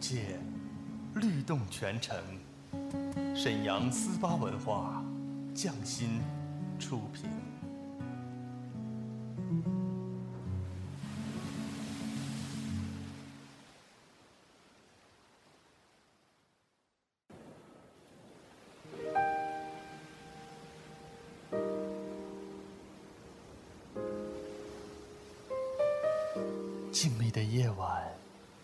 界，律动全城。沈阳思巴文化，匠心出品。静谧的夜晚，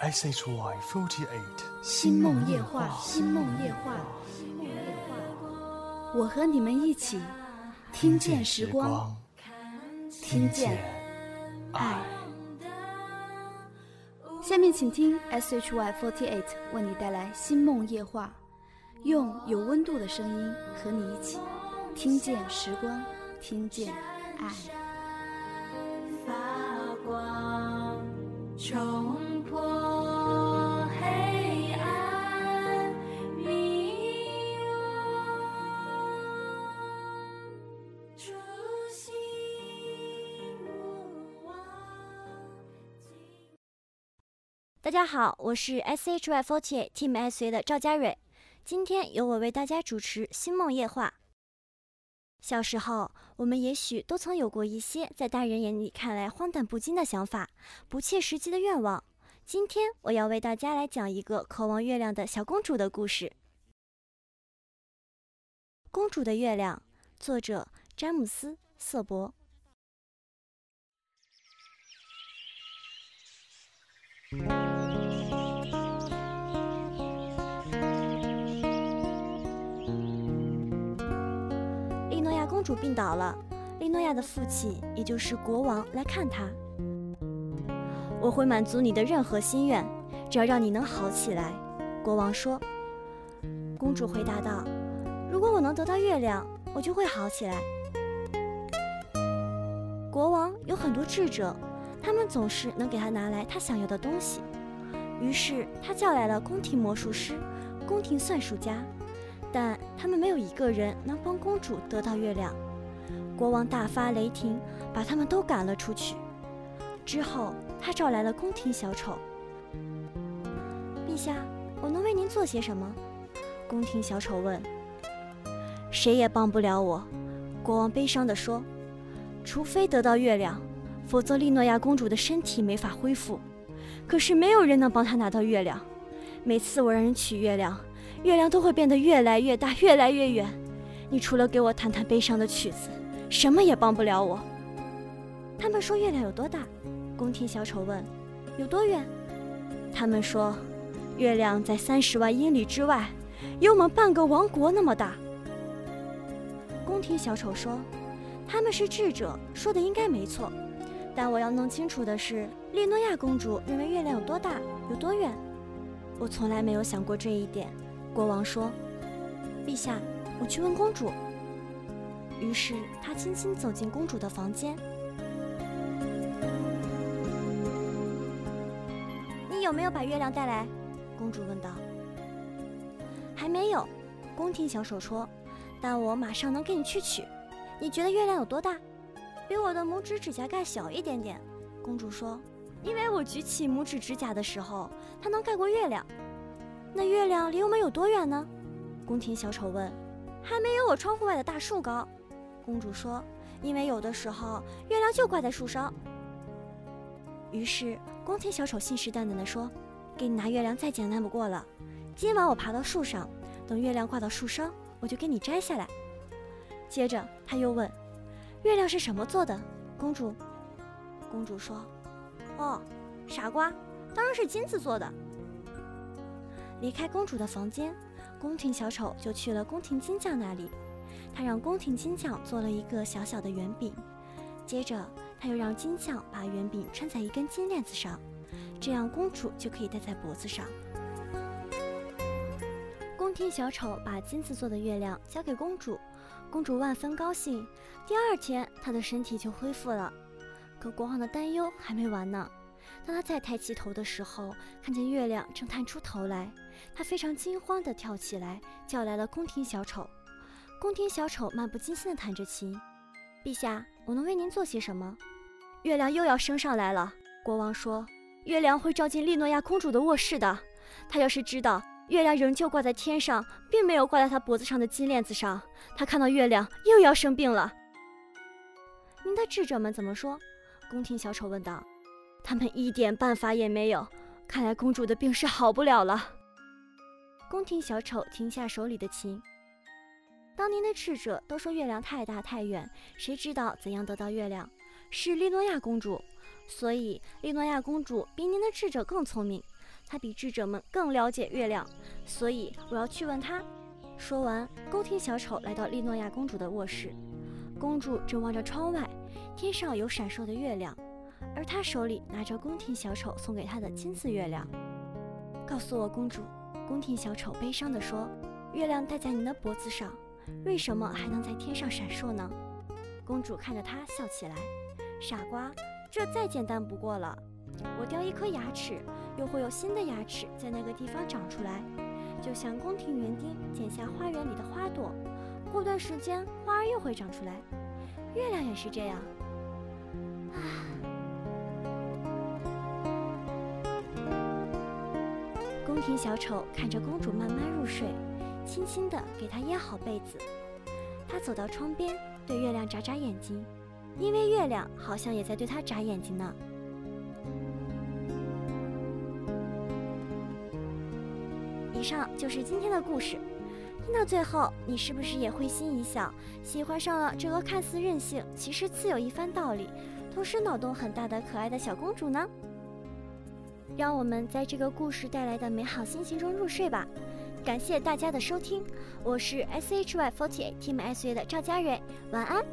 S H Y forty eight，星梦夜话，星梦夜话。我和你们一起听见时光，听见爱。下面请听 S H Y forty eight 为你带来《星梦夜话》，用有温度的声音和你一起听见时光，听见爱。发光，大家好，我是 S H Y Forty Team S A 的赵佳蕊，今天由我为大家主持《星梦夜话》。小时候，我们也许都曾有过一些在大人眼里看来荒诞不经的想法、不切实际的愿望。今天，我要为大家来讲一个渴望月亮的小公主的故事。《公主的月亮》，作者詹姆斯·瑟伯。公主病倒了，利诺亚的父亲，也就是国王，来看她。我会满足你的任何心愿，只要让你能好起来。国王说。公主回答道：“如果我能得到月亮，我就会好起来。”国王有很多智者，他们总是能给他拿来他想要的东西。于是他叫来了宫廷魔术师、宫廷算术家，但他们没有一个人能帮公主得到月亮。国王大发雷霆，把他们都赶了出去。之后，他召来了宫廷小丑。陛下，我能为您做些什么？宫廷小丑问。谁也帮不了我，国王悲伤地说。除非得到月亮，否则利诺亚公主的身体没法恢复。可是没有人能帮她拿到月亮。每次我让人取月亮，月亮都会变得越来越大，越来越远。你除了给我弹弹悲伤的曲子，什么也帮不了我。他们说月亮有多大？宫廷小丑问。有多远？他们说，月亮在三十万英里之外，有我们半个王国那么大。宫廷小丑说。他们是智者，说的应该没错，但我要弄清楚的是，利诺亚公主认为月亮有多大，有多远。我从来没有想过这一点。国王说：“陛下，我去问公主。”于是他轻轻走进公主的房间。你有没有把月亮带来？公主问道。还没有，宫廷小手说，但我马上能给你去取。你觉得月亮有多大？比我的拇指指甲盖小一点点。公主说：“因为我举起拇指指甲的时候，它能盖过月亮。”那月亮离我们有多远呢？宫廷小丑问。“还没有我窗户外的大树高。”公主说：“因为有的时候月亮就挂在树梢。”于是宫廷小丑信誓旦旦地说：“给你拿月亮再简单不过了。今晚我爬到树上，等月亮挂到树梢，我就给你摘下来。”接着他又问：“月亮是什么做的？”公主。公主说：“哦，傻瓜，当然是金子做的。”离开公主的房间，宫廷小丑就去了宫廷金匠那里。他让宫廷金匠做了一个小小的圆饼，接着他又让金匠把圆饼穿在一根金链子上，这样公主就可以戴在脖子上。宫廷小丑把金子做的月亮交给公主，公主万分高兴。第二天，她的身体就恢复了。可国王的担忧还没完呢。当他再抬起头的时候，看见月亮正探出头来，他非常惊慌地跳起来，叫来了宫廷小丑。宫廷小丑漫不经心地弹着琴。陛下，我能为您做些什么？月亮又要升上来了。国王说：“月亮会照进利诺亚公主的卧室的。她要是知道月亮仍旧挂在天上，并没有挂在他脖子上的金链子上，她看到月亮又要生病了。”您的智者们怎么说？宫廷小丑问道。他们一点办法也没有，看来公主的病是好不了了。宫廷小丑停下手里的琴。当年的智者都说月亮太大太远，谁知道怎样得到月亮？是利诺亚公主，所以利诺亚公主比您的智者更聪明，她比智者们更了解月亮，所以我要去问她。说完，宫廷小丑来到利诺亚公主的卧室，公主正望着窗外，天上有闪烁的月亮。而他手里拿着宫廷小丑送给他的金色月亮。告诉我，公主。宫廷小丑悲伤地说：“月亮戴在您的脖子上，为什么还能在天上闪烁呢？”公主看着他笑起来：“傻瓜，这再简单不过了。我掉一颗牙齿，又会有新的牙齿在那个地方长出来，就像宫廷园丁剪下花园里的花朵，过段时间花儿又会长出来。月亮也是这样。”啊。宫廷小丑看着公主慢慢入睡，轻轻地给她掖好被子。他走到窗边，对月亮眨眨眼睛，因为月亮好像也在对他眨眼睛呢。以上就是今天的故事。听到最后，你是不是也会心一笑，喜欢上了这个看似任性，其实自有一番道理，同时脑洞很大的可爱的小公主呢？让我们在这个故事带来的美好心情中入睡吧。感谢大家的收听，我是 S H Y Forty Eight Team S A 的赵佳蕊，晚安。